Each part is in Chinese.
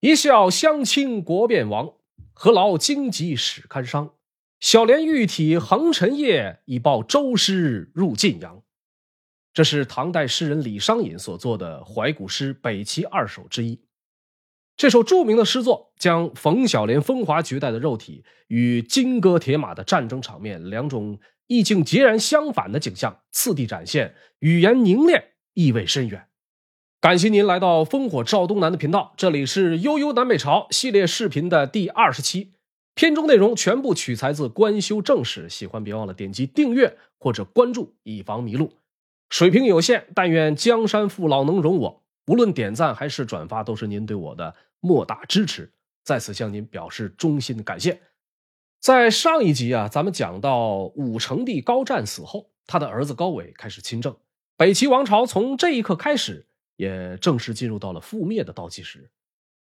一笑相倾国变亡，何劳荆棘始堪伤。小莲玉体横陈夜，已报周师入晋阳。这是唐代诗人李商隐所作的怀古诗《北齐二首》之一。这首著名的诗作将冯小莲风华绝代的肉体与金戈铁马的战争场面两种意境截然相反的景象次第展现，语言凝练，意味深远。感谢您来到烽火赵东南的频道，这里是悠悠南北朝系列视频的第二十期，片中内容全部取材自《官修正史》，喜欢别忘了点击订阅或者关注，以防迷路。水平有限，但愿江山父老能容我。无论点赞还是转发，都是您对我的莫大支持，在此向您表示衷心的感谢。在上一集啊，咱们讲到武成帝高湛死后，他的儿子高纬开始亲政，北齐王朝从这一刻开始。也正式进入到了覆灭的倒计时。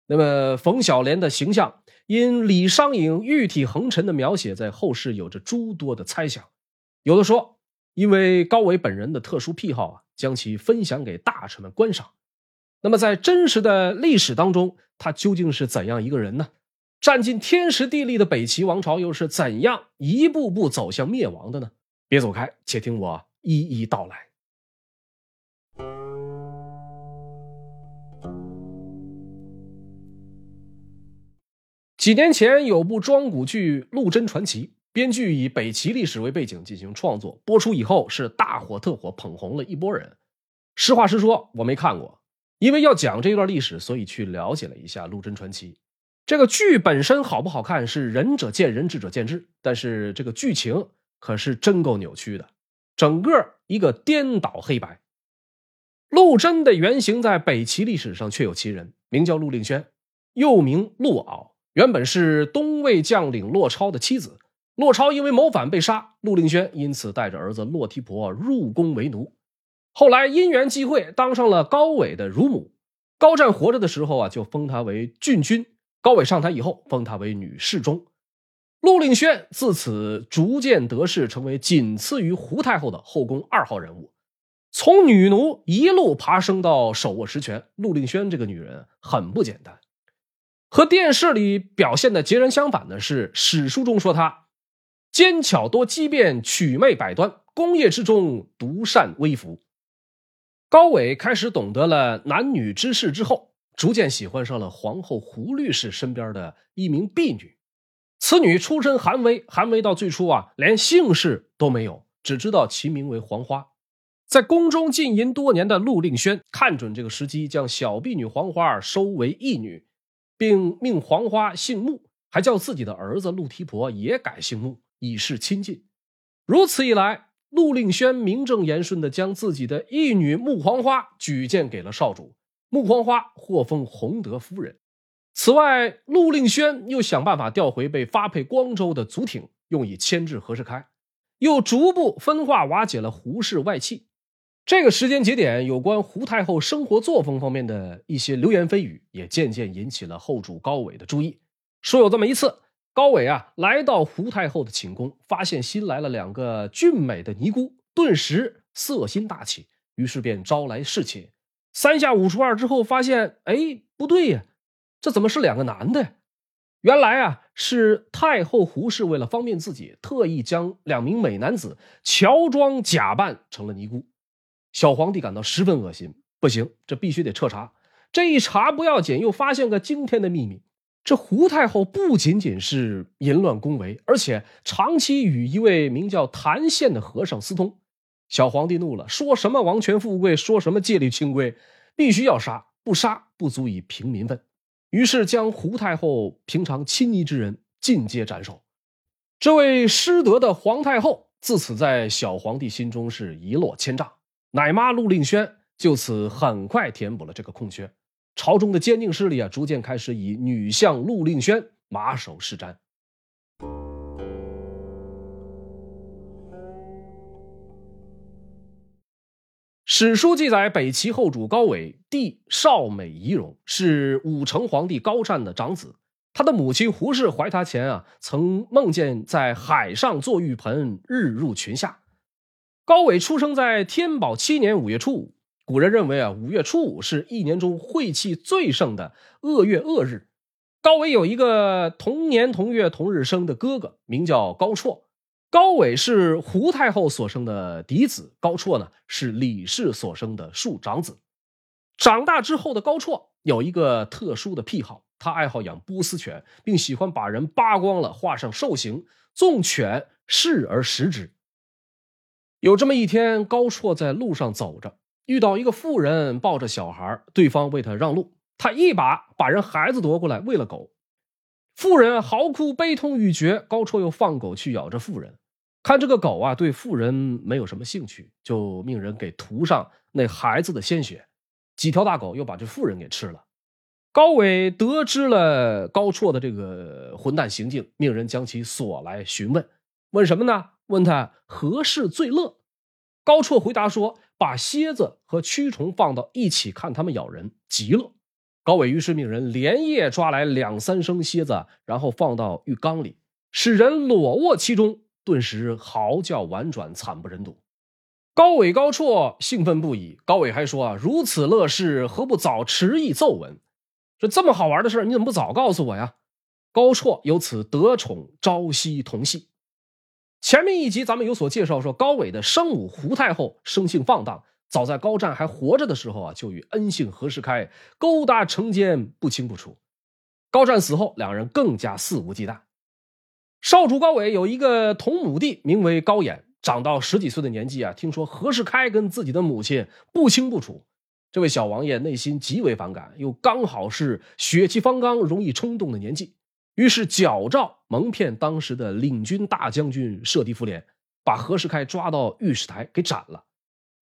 那么，冯小莲的形象因李商隐玉体横陈的描写，在后世有着诸多的猜想。有的说，因为高纬本人的特殊癖好啊，将其分享给大臣们观赏。那么，在真实的历史当中，他究竟是怎样一个人呢？占尽天时地利的北齐王朝又是怎样一步步走向灭亡的呢？别走开，且听我一一道来。几年前有部庄古剧《陆贞传奇》，编剧以北齐历史为背景进行创作，播出以后是大火特火，捧红了一波人。实话实说，我没看过，因为要讲这段历史，所以去了解了一下《陆贞传奇》。这个剧本身好不好看是仁者见仁，智者见智，但是这个剧情可是真够扭曲的，整个一个颠倒黑白。陆贞的原型在北齐历史上确有其人，名叫陆令轩，又名陆敖。原本是东魏将领骆超的妻子，骆超因为谋反被杀，陆令轩因此带着儿子骆提婆入宫为奴。后来因缘际会，当上了高纬的乳母。高湛活着的时候啊，就封他为郡君；高纬上台以后，封他为女侍中。陆令轩自此逐渐得势，成为仅次于胡太后的后宫二号人物。从女奴一路爬升到手握实权，陆令轩这个女人很不简单。和电视里表现的截然相反的是，史书中说他奸巧多机变，曲媚百端，功业之中独善微服。高纬开始懂得了男女之事之后，逐渐喜欢上了皇后胡律师身边的一名婢女。此女出身寒微，寒微到最初啊，连姓氏都没有，只知道其名为黄花。在宫中浸淫多年的陆令轩看准这个时机，将小婢女黄花收为义女。并命黄花姓穆，还叫自己的儿子陆提婆也改姓穆，以示亲近。如此一来，陆令轩名正言顺地将自己的义女穆黄花举荐给了少主，穆黄花获封弘德夫人。此外，陆令轩又想办法调回被发配光州的祖挺，用以牵制何世开，又逐步分化瓦解了胡氏外戚。这个时间节点，有关胡太后生活作风方面的一些流言蜚语，也渐渐引起了后主高纬的注意。说有这么一次，高纬啊来到胡太后的寝宫，发现新来了两个俊美的尼姑，顿时色心大起，于是便招来侍寝。三下五除二之后，发现哎不对呀，这怎么是两个男的？原来啊是太后胡氏为了方便自己，特意将两名美男子乔装假扮成了尼姑。小皇帝感到十分恶心，不行，这必须得彻查。这一查不要紧，又发现个惊天的秘密：这胡太后不仅仅是淫乱宫闱，而且长期与一位名叫谭宪的和尚私通。小皇帝怒了，说什么王权富贵，说什么戒律清规，必须要杀，不杀不足以平民愤。于是将胡太后平常亲昵之人尽皆斩首。这位失德的皇太后，自此在小皇帝心中是一落千丈。奶妈陆令轩就此很快填补了这个空缺，朝中的奸佞势力啊，逐渐开始以女相陆令轩马首是瞻。史书记载，北齐后主高纬弟少美仪容，是武成皇帝高湛的长子。他的母亲胡氏怀他前啊，曾梦见在海上坐浴盆，日入群下。高纬出生在天宝七年五月初五，古人认为啊，五月初五是一年中晦气最盛的恶月恶日。高伟有一个同年同月同日生的哥哥，名叫高绰。高伟是胡太后所生的嫡子，高绰呢是李氏所生的庶长子。长大之后的高绰有一个特殊的癖好，他爱好养波斯犬，并喜欢把人扒光了画上兽形，纵犬视而食之。有这么一天，高绰在路上走着。遇到一个妇人抱着小孩，对方为他让路，他一把把人孩子夺过来喂了狗。妇人嚎哭悲痛欲绝，高绰又放狗去咬着妇人。看这个狗啊，对妇人没有什么兴趣，就命人给涂上那孩子的鲜血。几条大狗又把这妇人给吃了。高伟得知了高绰的这个混蛋行径，命人将其锁来询问。问什么呢？问他何事最乐？高绰回答说。把蝎子和蛆虫放到一起看它们咬人，极乐。高伟于是命人连夜抓来两三升蝎子，然后放到浴缸里，使人裸卧其中，顿时嚎叫婉转，惨不忍睹。高伟、高绰兴奋不已。高伟还说：“啊，如此乐事，何不早迟议奏闻？说这么好玩的事你怎么不早告诉我呀？”高绰由此得宠，朝夕同戏。前面一集咱们有所介绍，说高伟的生母胡太后生性放荡，早在高湛还活着的时候啊，就与恩姓何世开勾搭成奸，不清不楚。高湛死后，两人更加肆无忌惮。少主高伟有一个同母弟，名为高衍，长到十几岁的年纪啊，听说何世开跟自己的母亲不清不楚，这位小王爷内心极为反感，又刚好是血气方刚、容易冲动的年纪。于是矫诏蒙骗当时的领军大将军舍弟夫连，把何世开抓到御史台给斩了。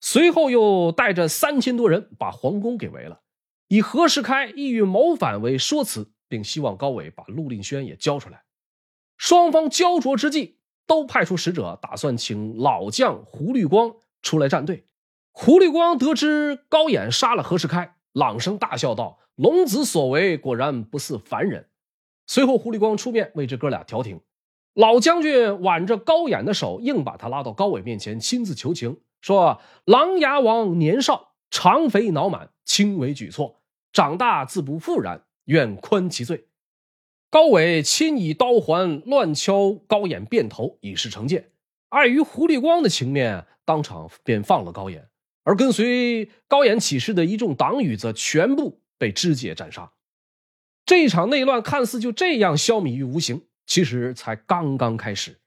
随后又带着三千多人把皇宫给围了，以何世开意欲谋反为说辞，并希望高伟把陆令轩也交出来。双方焦灼之际，都派出使者，打算请老将胡律光出来站队。胡律光得知高演杀了何世开，朗声大笑道：“龙子所为果然不似凡人。”随后，胡立光出面为这哥俩调停。老将军挽着高演的手，硬把他拉到高伟面前，亲自求情，说：“琅琊王年少，肠肥脑满，轻微举措，长大自不复然，愿宽其罪。”高伟亲以刀环乱敲高演便头，以示惩戒。碍于胡立光的情面，当场便放了高演，而跟随高演起事的一众党羽则全部被肢解斩杀。这一场内乱看似就这样消弭于无形，其实才刚刚开始。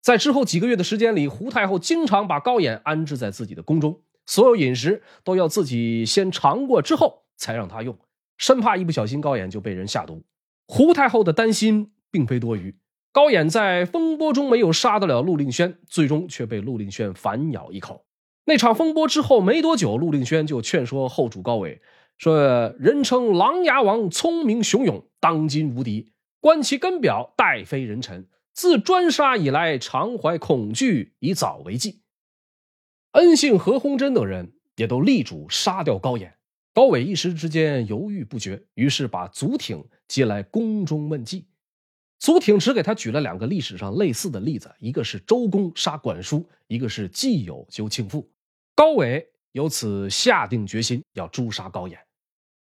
在之后几个月的时间里，胡太后经常把高演安置在自己的宫中，所有饮食都要自己先尝过之后才让他用，生怕一不小心高演就被人下毒。胡太后的担心并非多余，高演在风波中没有杀得了陆令轩，最终却被陆令轩反咬一口。那场风波之后没多久，陆令轩就劝说后主高伟。说人称琅琊王，聪明雄勇，当今无敌。观其根表，殆非人臣。自专杀以来，常怀恐惧，以早为计。恩信何鸿燊等人也都力主杀掉高演。高伟一时之间犹豫不决，于是把祖挺接来宫中问计。祖挺只给他举了两个历史上类似的例子，一个是周公杀管叔，一个是季友救庆父。高伟由此下定决心要诛杀高演。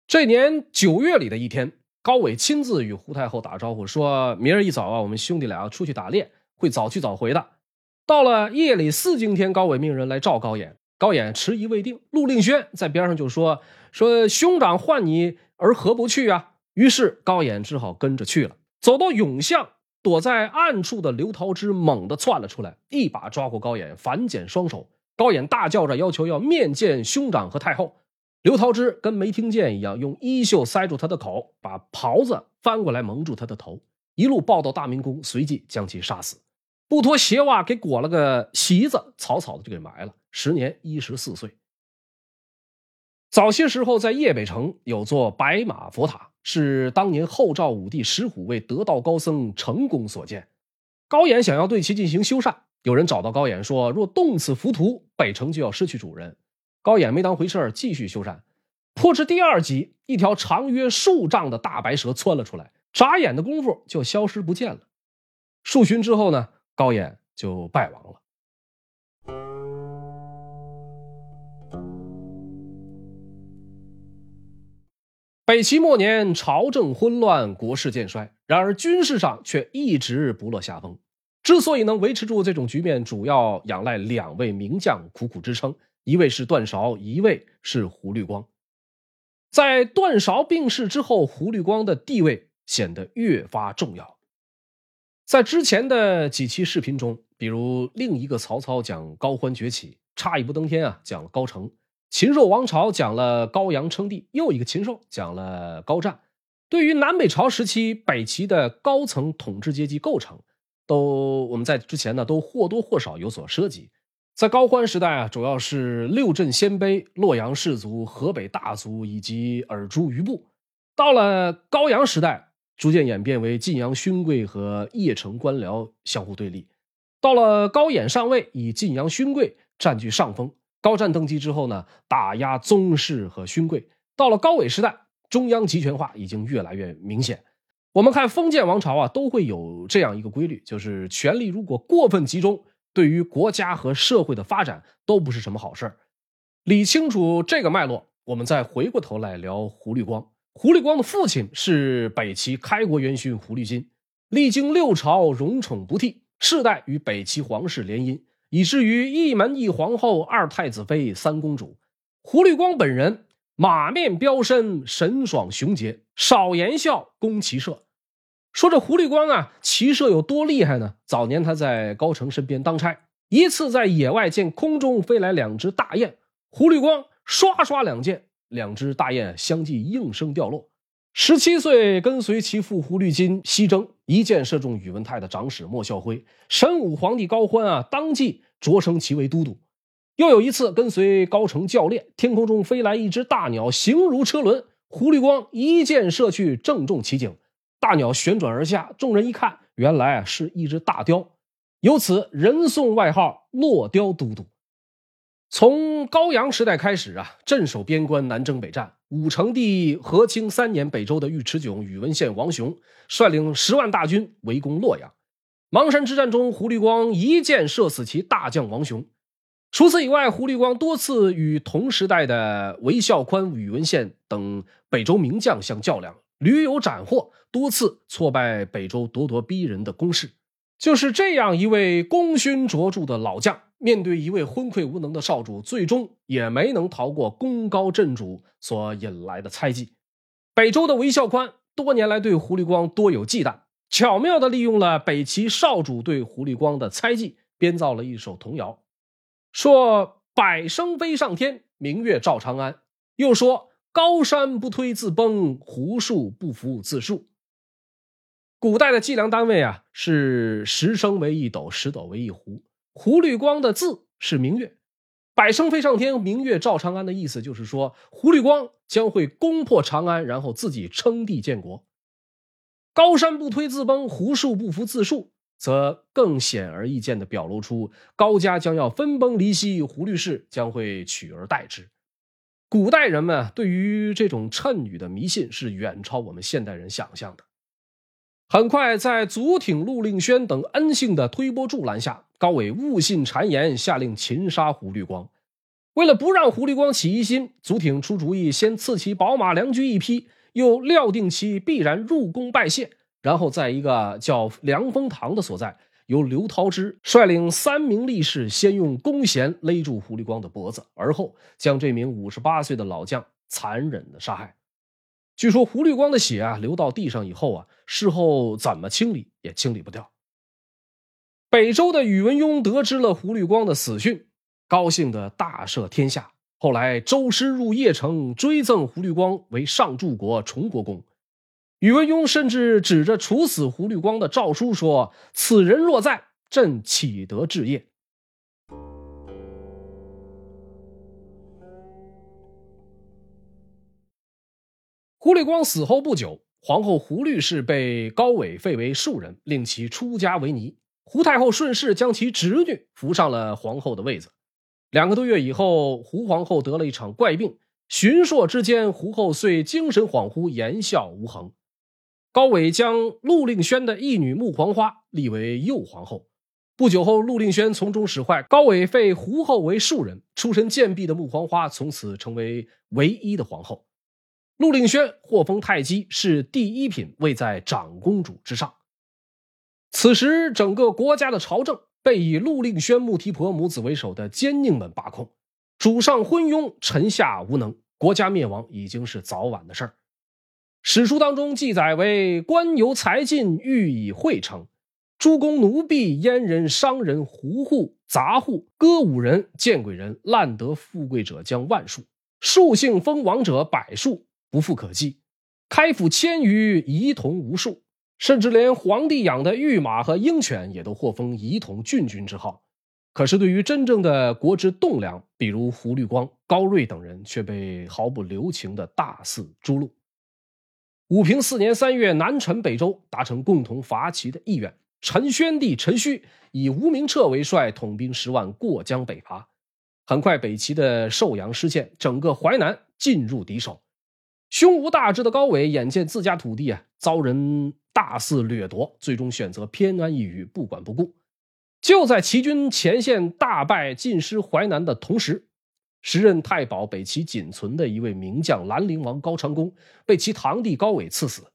这年九月里的一天，高伟亲自与胡太后打招呼，说明儿一早啊，我们兄弟俩要出去打猎，会早去早回的。到了夜里四更天，高伟命人来召高演，高演迟疑未定。陆令轩在边上就说：“说兄长唤你，而何不去啊？”于是高演只好跟着去了。走到永巷，躲在暗处的刘桃枝猛地窜了出来，一把抓过高演，反剪双手。高演大叫着要求要面见兄长和太后。刘桃枝跟没听见一样，用衣袖塞住他的口，把袍子翻过来蒙住他的头，一路抱到大明宫，随即将其杀死，不脱鞋袜给裹了个席子，草草的就给埋了，时年一十四岁。早些时候，在邺北城有座白马佛塔，是当年后赵武帝石虎为得道高僧成功所建。高演想要对其进行修缮，有人找到高演说：“若动此浮屠，北城就要失去主人。”高演没当回事儿，继续修缮。破至第二集，一条长约数丈的大白蛇窜了出来，眨眼的功夫就消失不见了。数旬之后呢，高演就败亡了。北齐末年，朝政混乱，国势渐衰，然而军事上却一直不落下风。之所以能维持住这种局面，主要仰赖两位名将苦苦支撑，一位是段韶，一位是胡律光。在段韶病逝之后，胡律光的地位显得越发重要。在之前的几期视频中，比如另一个曹操讲高欢崛起，差一步登天啊，讲了高澄；禽兽王朝讲了高阳称帝，又一个禽兽讲了高湛。对于南北朝时期北齐的高层统治阶级构成，都我们在之前呢都或多或少有所涉及。在高欢时代啊，主要是六镇鲜卑、洛阳士族、河北大族以及尔朱余部；到了高阳时代，逐渐演变为晋阳勋贵和邺城官僚相互对立；到了高演上位，以晋阳勋贵占据上风；高湛登基之后呢，打压宗室和勋贵；到了高纬时代，中央集权化已经越来越明显。我们看封建王朝啊，都会有这样一个规律，就是权力如果过分集中。对于国家和社会的发展都不是什么好事儿。理清楚这个脉络，我们再回过头来聊胡律光。胡律光的父亲是北齐开国元勋胡律金，历经六朝，荣宠不替，世代与北齐皇室联姻，以至于一门一皇后、二太子妃、三公主。胡律光本人马面标身，神爽雄杰，少言笑，攻骑射。说这胡律光啊，骑射有多厉害呢？早年他在高城身边当差，一次在野外见空中飞来两只大雁，胡律光刷刷两箭，两只大雁相继应声掉落。十七岁跟随其父胡律金西征，一箭射中宇文泰的长史莫孝辉，神武皇帝高欢啊，当即擢升其为都督。又有一次跟随高城教练，天空中飞来一只大鸟，形如车轮，胡律光一箭射去，正中其颈。大鸟旋转而下，众人一看，原来是一只大雕，由此人送外号“落雕都督”。从高阳时代开始啊，镇守边关，南征北战。武成帝和清三年，北周的尉迟迥、宇文宪王雄率领十万大军围攻洛阳。邙山之战中，胡律光一箭射死其大将王雄。除此以外，胡律光多次与同时代的韦孝宽、宇文宪等北周名将相较量。屡有斩获，多次挫败北周咄咄逼人的攻势。就是这样一位功勋卓著的老将，面对一位昏聩无能的少主，最终也没能逃过功高震主所引来的猜忌。北周的韦孝宽多年来对胡律光多有忌惮，巧妙地利用了北齐少主对胡律光的猜忌，编造了一首童谣，说：“百声飞上天，明月照长安。”又说。高山不推自崩，胡树不服自树。古代的计量单位啊，是十升为一斗，十斗为一壶。胡律光的字是明月，百升飞上天，明月照长安的意思就是说，胡律光将会攻破长安，然后自己称帝建国。高山不推自崩，胡树不服自树，则更显而易见的表露出高家将要分崩离析，胡律氏将会取而代之。古代人们对于这种谶语的迷信是远超我们现代人想象的。很快，在祖挺、陆令轩等恩信的推波助澜下，高纬误信谗言，下令擒杀胡律光。为了不让胡律光起疑心，祖挺出主意，先赐其宝马良驹一匹，又料定其必然入宫拜谢，然后在一个叫凉风堂的所在。由刘涛之率领三名力士，先用弓弦勒住胡律光的脖子，而后将这名五十八岁的老将残忍的杀害。据说胡律光的血啊流到地上以后啊，事后怎么清理也清理不掉。北周的宇文邕得知了胡律光的死讯，高兴的大赦天下。后来周师入邺城，追赠胡律光为上柱国崇国公。宇文邕甚至指着处死胡律光的诏书说：“此人若在，朕岂得治业？”胡律光死后不久，皇后胡律氏被高纬废为庶人，令其出家为尼。胡太后顺势将其侄女扶上了皇后的位子。两个多月以后，胡皇后得了一场怪病，巡朔之间，胡后遂精神恍惚，言笑无恒。高纬将陆令轩的义女穆黄花立为右皇后。不久后，陆令轩从中使坏，高纬废胡后为庶人。出身贱婢的穆黄花从此成为唯一的皇后。陆令轩获封太姬，是第一品，位在长公主之上。此时，整个国家的朝政被以陆令轩、穆提婆母子为首的奸佞们把控，主上昏庸，臣下无能，国家灭亡已经是早晚的事儿。史书当中记载为：官由财尽，欲以会成。诸公奴婢、阉人、商人、胡户、杂户、歌舞人、见鬼人，滥得富贵者将万数，数姓封王者百数，不复可计。开府千余，仪同无数，甚至连皇帝养的御马和鹰犬也都获封仪同郡君之号。可是，对于真正的国之栋梁，比如胡律光、高睿等人，却被毫不留情的大肆诛戮。武平四年三月，南陈北周达成共同伐齐的意愿。陈宣帝陈顼以吴明彻为帅，统兵十万过江北伐。很快，北齐的寿阳失陷，整个淮南进入敌手。胸无大志的高纬眼见自家土地啊遭人大肆掠夺，最终选择偏安一隅，不管不顾。就在齐军前线大败、尽失淮南的同时，时任太保北齐仅存的一位名将兰陵王高长恭被其堂弟高纬赐死。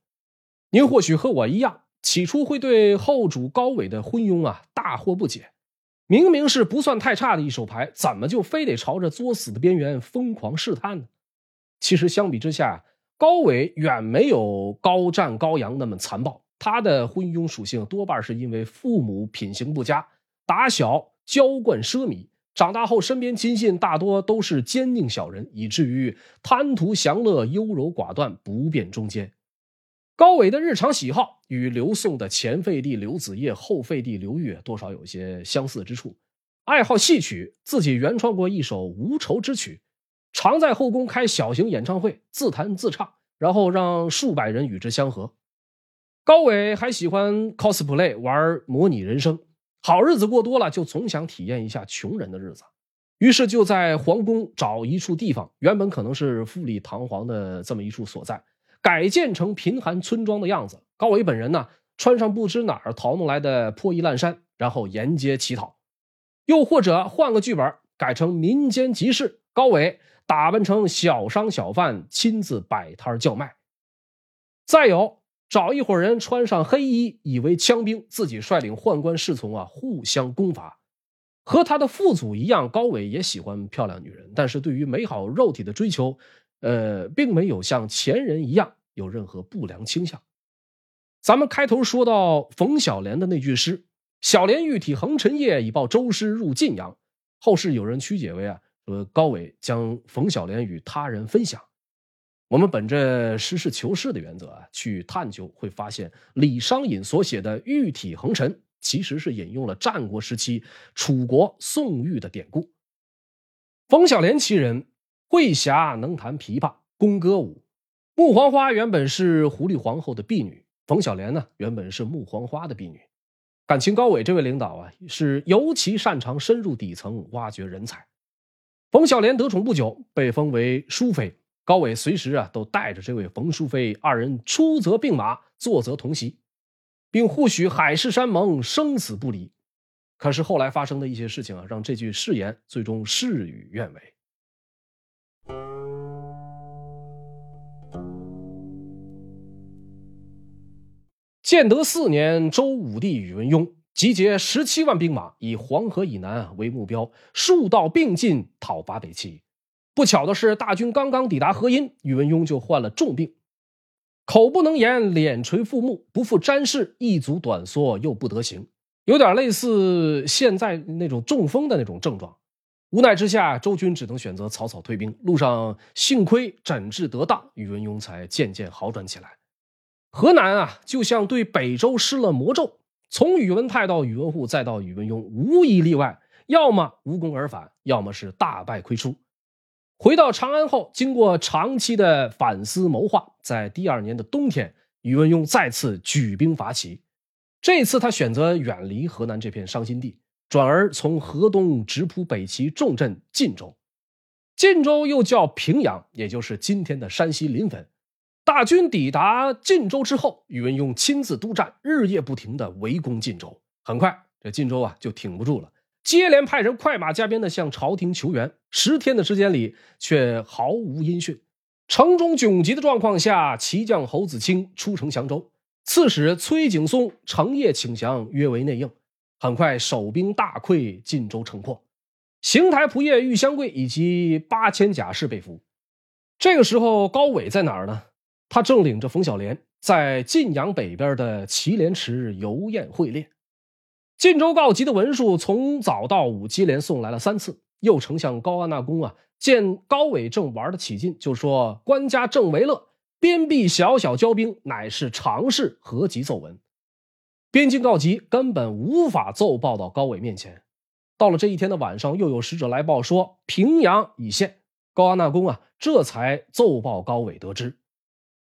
您或许和我一样。起初会对后主高纬的昏庸啊大惑不解，明明是不算太差的一手牌，怎么就非得朝着作死的边缘疯狂试探呢？其实相比之下，高纬远没有高湛、高阳那么残暴，他的昏庸属性多半是因为父母品行不佳，打小娇惯奢靡，长大后身边亲信大多都是奸佞小人，以至于贪图享乐、优柔寡断、不辨忠奸。高纬的日常喜好与刘宋的前废帝刘子业、后废帝刘裕多少有些相似之处，爱好戏曲，自己原创过一首无愁之曲，常在后宫开小型演唱会，自弹自唱，然后让数百人与之相合。高纬还喜欢 cosplay 玩模拟人生，好日子过多了，就总想体验一下穷人的日子，于是就在皇宫找一处地方，原本可能是富丽堂皇的这么一处所在。改建成贫寒村庄的样子。高伟本人呢，穿上不知哪儿淘弄来的破衣烂衫，然后沿街乞讨；又或者换个剧本，改成民间集市，高伟打扮成小商小贩，亲自摆摊叫卖。再有，找一伙人穿上黑衣，以为枪兵，自己率领宦官侍从啊，互相攻伐。和他的父祖一样，高伟也喜欢漂亮女人，但是对于美好肉体的追求。呃，并没有像前人一样有任何不良倾向。咱们开头说到冯小莲的那句诗：“小莲玉体横陈夜，以报周师入晋阳。”后世有人曲解为啊，说高纬将冯小莲与他人分享。我们本着实事求是的原则啊，去探究，会发现李商隐所写的“玉体横陈”其实是引用了战国时期楚国宋玉的典故。冯小莲其人。慧霞能弹琵琶，工歌舞。穆黄花原本是狐狸皇后的婢女，冯小莲呢，原本是穆黄花的婢女。感情高伟这位领导啊，是尤其擅长深入底层挖掘人才。冯小莲得宠不久，被封为淑妃。高伟随时啊，都带着这位冯淑妃，二人出则并马，坐则同席，并互许海誓山盟，生死不离。可是后来发生的一些事情啊，让这句誓言最终事与愿违。建德四年，周武帝宇文邕集结十七万兵马，以黄河以南为目标，数道并进讨伐北齐。不巧的是，大军刚刚抵达河阴，宇文邕就患了重病，口不能言，脸垂覆目，不复瞻视，一足短缩，又不得行，有点类似现在那种中风的那种症状。无奈之下，周军只能选择草草退兵。路上幸亏诊治得当，宇文邕才渐渐好转起来。河南啊，就像对北周施了魔咒，从宇文泰到宇文护，再到宇文邕，无一例外，要么无功而返，要么是大败亏出。回到长安后，经过长期的反思谋划，在第二年的冬天，宇文邕再次举兵伐齐。这次他选择远离河南这片伤心地，转而从河东直扑北齐重镇晋州。晋州又叫平阳，也就是今天的山西临汾。大军抵达晋州之后，宇文邕亲自督战，日夜不停的围攻晋州。很快，这晋州啊就挺不住了，接连派人快马加鞭的向朝廷求援。十天的时间里，却毫无音讯。城中窘急的状况下，骑将侯子清出城降州，刺史崔景松乘夜请降，约为内应。很快，守兵大溃，晋州城破，邢台仆射玉香贵以及八千甲士被俘。这个时候，高纬在哪儿呢？他正领着冯小莲在晋阳北边的祁连池游宴会练。晋州告急的文书从早到午接连送来了三次。右丞相高安纳公啊，见高纬正玩得起劲，就说：“官家正为乐，边壁小小交兵，乃是常事，何急奏闻？”边境告急，根本无法奏报到高纬面前。到了这一天的晚上，又有使者来报说平阳已陷。高安纳公啊，这才奏报高纬得知。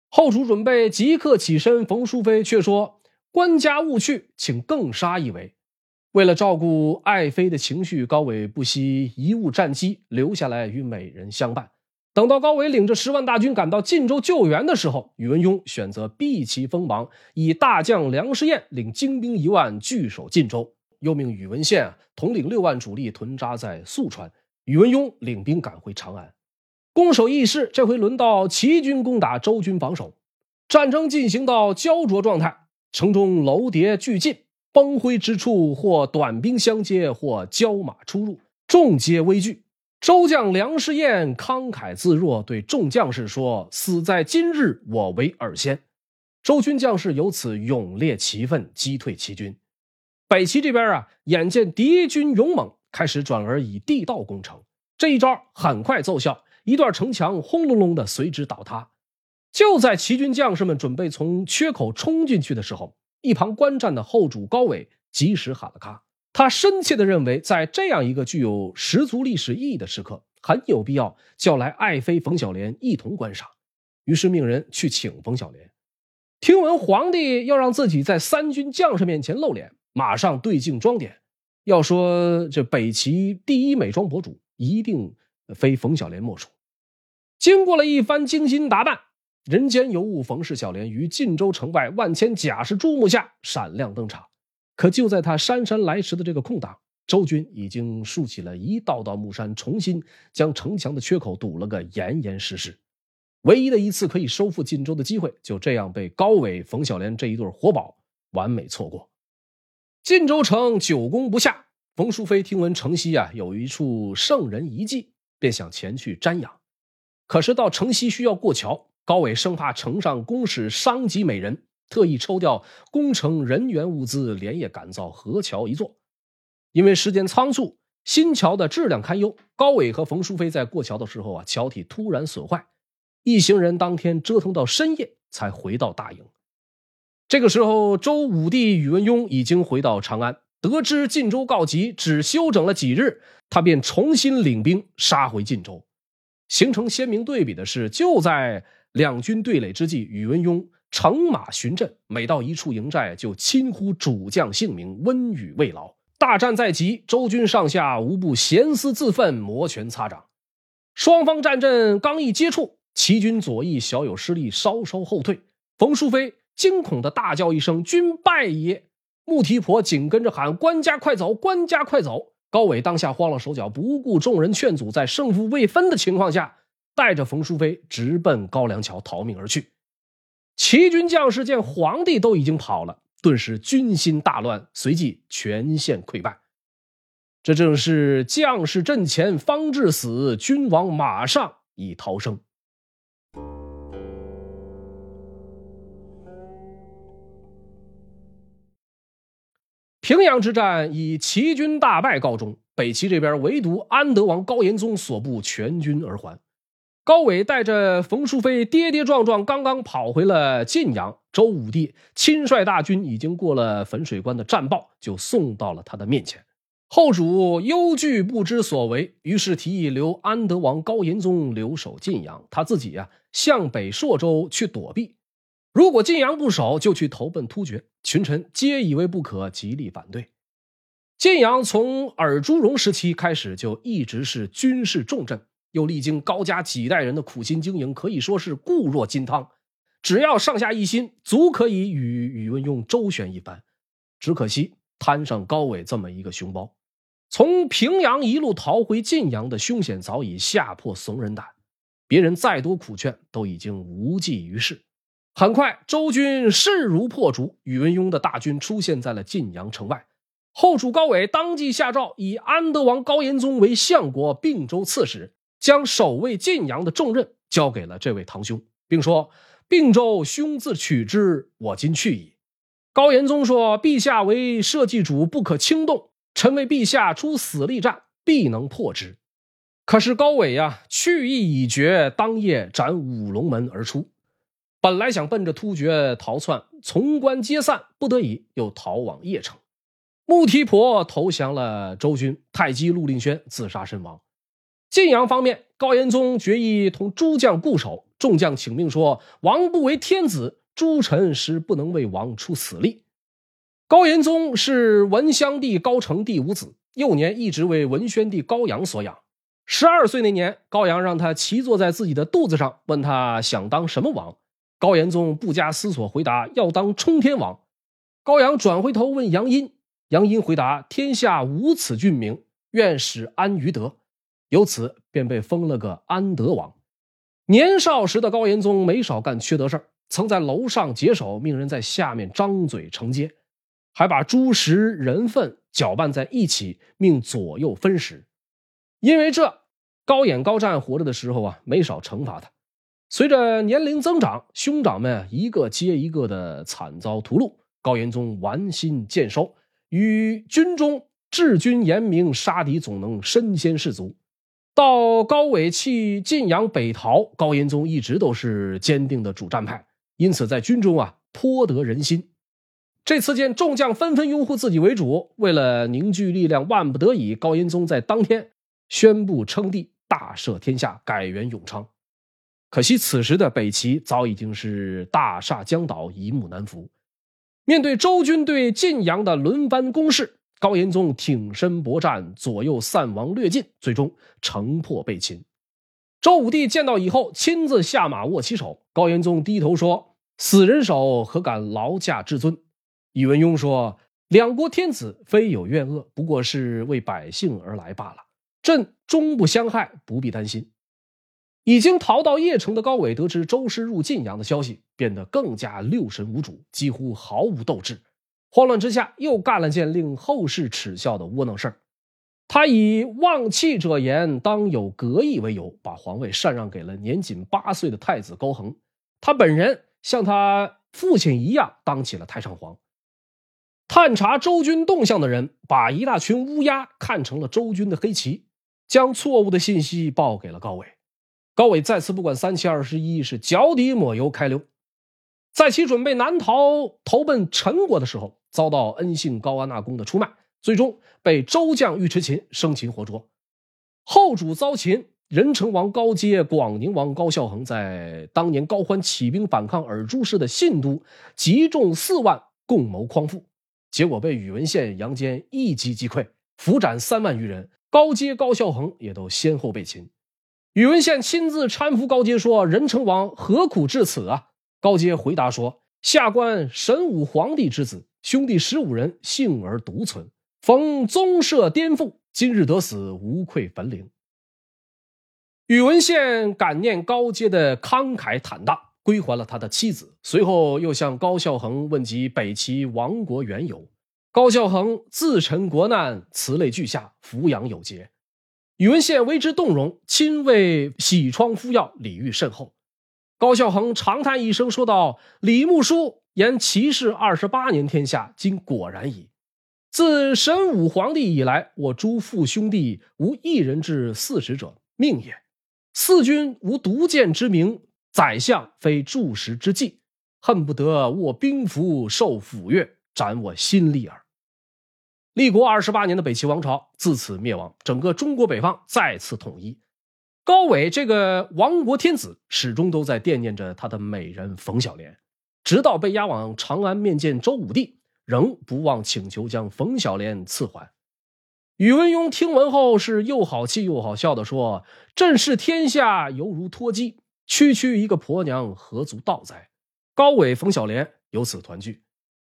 后主准备即刻起身，冯淑妃却说：“官家勿去，请更杀一围。”为了照顾爱妃的情绪，高纬不惜贻误战机，留下来与美人相伴。等到高纬领着十万大军赶到晋州救援的时候，宇文邕选择避其锋芒，以大将梁师彦领精兵一万据守晋州，又命宇文宪统领六万主力屯扎在宿川，宇文邕领兵赶回长安，攻守易势。这回轮到齐军攻打周军防守，战争进行到焦灼状态，城中楼叠俱进，崩灰之处或短兵相接，或交马出入，众皆危惧。周将梁师彦慷慨自若，对众将士说：“死在今日，我为尔先。”周军将士由此勇烈其奋，击退齐军。北齐这边啊，眼见敌军勇猛，开始转而以地道攻城。这一招很快奏效，一段城墙轰隆隆的随之倒塌。就在齐军将士们准备从缺口冲进去的时候，一旁观战的后主高纬及时喊了卡。他深切的认为，在这样一个具有十足历史意义的时刻，很有必要叫来爱妃冯小莲一同观赏。于是命人去请冯小莲。听闻皇帝要让自己在三军将士面前露脸，马上对镜装点。要说这北齐第一美妆博主，一定非冯小莲莫属。经过了一番精心打扮，人间尤物冯氏小莲于晋州城外万千甲士注目下闪亮登场。可就在他姗姗来迟的这个空档，周军已经竖起了一道道木山，重新将城墙的缺口堵了个严严实实。唯一的一次可以收复晋州的机会，就这样被高纬、冯小莲这一对活宝完美错过。晋州城久攻不下，冯淑妃听闻城西啊有一处圣人遗迹，便想前去瞻仰。可是到城西需要过桥，高纬生怕城上宫使伤及美人。特意抽调工程人员物资，连夜赶造河桥一座。因为时间仓促，新桥的质量堪忧。高纬和冯淑妃在过桥的时候啊，桥体突然损坏，一行人当天折腾到深夜才回到大营。这个时候，周武帝宇文邕已经回到长安，得知晋州告急，只休整了几日，他便重新领兵杀回晋州。形成鲜明对比的是，就在两军对垒之际，宇文邕。乘马巡阵，每到一处营寨，就亲呼主将姓名，温语慰劳。大战在即，周军上下无不咸思自奋，摩拳擦掌。双方战阵刚一接触，齐军左翼小有失利，稍稍后退。冯淑妃惊恐的大叫一声：“军败也！”穆提婆紧跟着喊：“官家快走，官家快走！”高纬当下慌了手脚，不顾众人劝阻，在胜负未分的情况下，带着冯淑妃直奔高粱桥逃命而去。齐军将士见皇帝都已经跑了，顿时军心大乱，随即全线溃败。这正是将士阵前方至死，君王马上已逃生。平阳之战以齐军大败告终，北齐这边唯独安德王高延宗所部全军而还。高纬带着冯淑妃跌跌撞撞，刚刚跑回了晋阳。周武帝亲率大军已经过了汾水关的战报，就送到了他的面前。后主忧惧不知所为，于是提议留安德王高延宗留守晋阳，他自己呀向北朔州去躲避。如果晋阳不守，就去投奔突厥。群臣皆以为不可，极力反对。晋阳从尔朱荣时期开始就一直是军事重镇。又历经高家几代人的苦心经营，可以说是固若金汤。只要上下一心，足可以与宇文邕周旋一番。只可惜摊上高纬这么一个熊包，从平阳一路逃回晋阳的凶险早已吓破怂人胆。别人再多苦劝都已经无济于事。很快，周军势如破竹，宇文邕的大军出现在了晋阳城外。后主高纬当即下诏，以安德王高延宗为相国、并州刺史，将守卫晋阳的重任交给了这位堂兄，并说：“并州兄自取之，我今去矣。”高延宗说：“陛下为社稷主，不可轻动。臣为陛下出死力战，必能破之。”可是高纬呀，去意已决，当夜斩五龙门而出。本来想奔着突厥逃窜，从官皆散，不得已又逃往邺城。穆提婆投降了周军，太姬陆令轩自杀身亡。晋阳方面，高延宗决意同诸将固守，众将请命说：“王不为天子，诸臣实不能为王出死力。”高延宗是文襄帝高澄第五子，幼年一直为文宣帝高阳所养。十二岁那年，高阳让他骑坐在自己的肚子上，问他想当什么王。高延宗不加思索回答：“要当冲天王。”高阳转回头问杨殷，杨殷回答：“天下无此郡名，愿使安于德。”由此便被封了个安德王。年少时的高延宗没少干缺德事曾在楼上解手，命人在下面张嘴承接，还把猪食人粪搅拌在一起，命左右分食。因为这，高演高湛活着的时候啊，没少惩罚他。随着年龄增长，兄长们一个接一个的惨遭屠戮，高延宗玩心渐收，与军中治军严明，杀敌总能身先士卒。到高纬弃晋阳北逃，高延宗一直都是坚定的主战派，因此在军中啊颇得人心。这次见众将纷纷拥护自己为主，为了凝聚力量，万不得已，高延宗在当天宣布称帝，大赦天下，改元永昌。可惜，此时的北齐早已经是大厦将倒，一木难扶。面对周军对晋阳的轮番攻势，高延宗挺身搏战，左右散亡略尽，最终城破被擒。周武帝见到以后，亲自下马握其手。高延宗低头说：“死人手，何敢劳驾至尊？”宇文邕说：“两国天子非有怨恶，不过是为百姓而来罢了。朕终不相害，不必担心。”已经逃到邺城的高纬得知周师入晋阳的消息，变得更加六神无主，几乎毫无斗志。慌乱之下，又干了件令后世耻笑的窝囊事儿。他以“忘弃者言，当有格义”为由，把皇位禅让给了年仅八岁的太子高恒。他本人像他父亲一样当起了太上皇。探查周军动向的人，把一大群乌鸦看成了周军的黑旗，将错误的信息报给了高纬。高纬再次不管三七二十一，是脚底抹油开溜。在其准备南逃投奔陈国的时候，遭到恩信高安纳公的出卖，最终被周将尉迟秦生擒活捉。后主遭擒，仁成王高阶、广宁王高孝恒在当年高欢起兵反抗尔朱氏的信都，集众四万共谋匡复，结果被宇文宪、杨坚一击击溃，俘斩三万余人。高阶、高孝恒也都先后被擒。宇文宪亲自搀扶高阶说：“仁成王何苦至此啊？”高阶回答说：“下官神武皇帝之子，兄弟十五人幸而独存，逢宗社颠覆，今日得死，无愧坟陵。”宇文宪感念高阶的慷慨坦荡，归还了他的妻子。随后又向高孝恒问及北齐亡国缘由，高孝恒自陈国难，辞泪俱下，抚养有节。宇文宪为之动容，亲为洗疮敷药，礼遇甚厚。高孝恒长叹一声，说道：“李牧书言齐氏二十八年天下，今果然矣。自神武皇帝以来，我诸父兄弟无一人至四十者，命也。四君无独见之名，宰相非柱石之计，恨不得握兵符，受抚乐，斩我心力耳。”立国二十八年的北齐王朝自此灭亡，整个中国北方再次统一。高纬这个亡国天子始终都在惦念着他的美人冯小莲，直到被押往长安面见周武帝，仍不忘请求将冯小莲赐还。宇文邕听闻后是又好气又好笑的说：“朕视天下犹如脱鸡，区区一个婆娘何足道哉？”高纬、冯小莲由此团聚。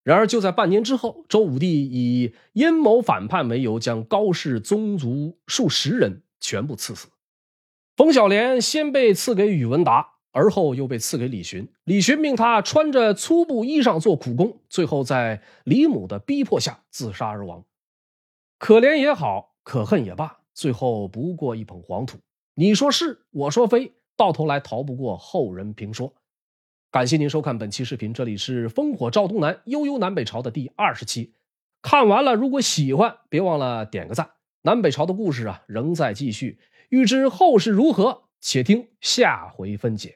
然而，就在半年之后，周武帝以阴谋反叛为由，将高氏宗族数十人全部赐死。冯小莲先被赐给宇文达，而后又被赐给李寻。李寻命他穿着粗布衣裳做苦工，最后在李母的逼迫下自杀而亡。可怜也好，可恨也罢，最后不过一捧黄土。你说是，我说非，到头来逃不过后人评说。感谢您收看本期视频，这里是《烽火照东南，悠悠南北朝》的第二十期。看完了，如果喜欢，别忘了点个赞。南北朝的故事啊，仍在继续。欲知后事如何，且听下回分解。